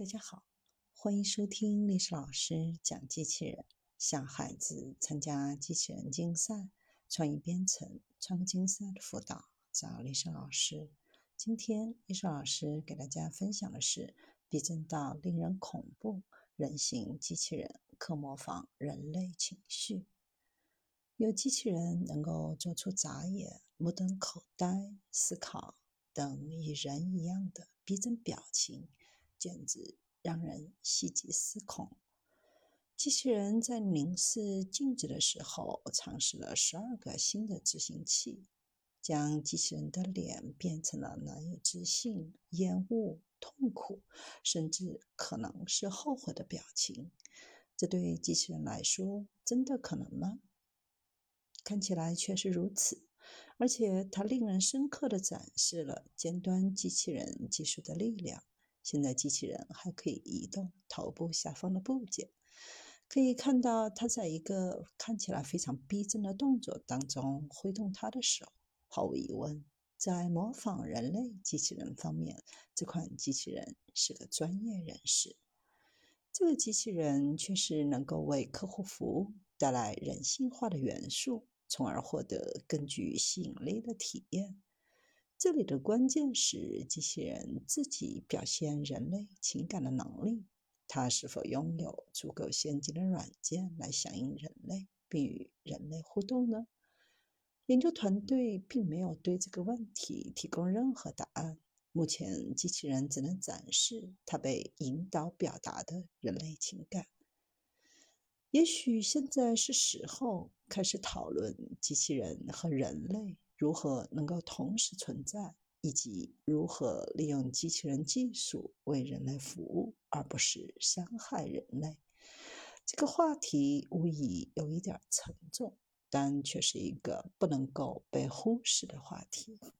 大家好，欢迎收听历史老师讲机器人，向孩子参加机器人竞赛、创意编程、创客竞赛的辅导，找历史老师。今天历史老师给大家分享的是逼真到令人恐怖，人形机器人可模仿人类情绪。有机器人能够做出眨眼、目瞪口呆、思考等与人一样的逼真表情。简直让人细极思恐。机器人在凝视镜子的时候，尝试了十二个新的执行器，将机器人的脸变成了难以置信、厌恶、痛苦，甚至可能是后悔的表情。这对机器人来说，真的可能吗？看起来确实如此，而且它令人深刻地展示了尖端机器人技术的力量。现在机器人还可以移动头部下方的部件，可以看到它在一个看起来非常逼真的动作当中挥动它的手。毫无疑问，在模仿人类机器人方面，这款机器人是个专业人士。这个机器人确实能够为客户服务，带来人性化的元素，从而获得更具吸引力的体验。这里的关键是机器人自己表现人类情感的能力，它是否拥有足够先进的软件来响应人类并与人类互动呢？研究团队并没有对这个问题提供任何答案。目前，机器人只能展示它被引导表达的人类情感。也许现在是时候开始讨论机器人和人类。如何能够同时存在，以及如何利用机器人技术为人类服务，而不是伤害人类？这个话题无疑有一点沉重，但却是一个不能够被忽视的话题。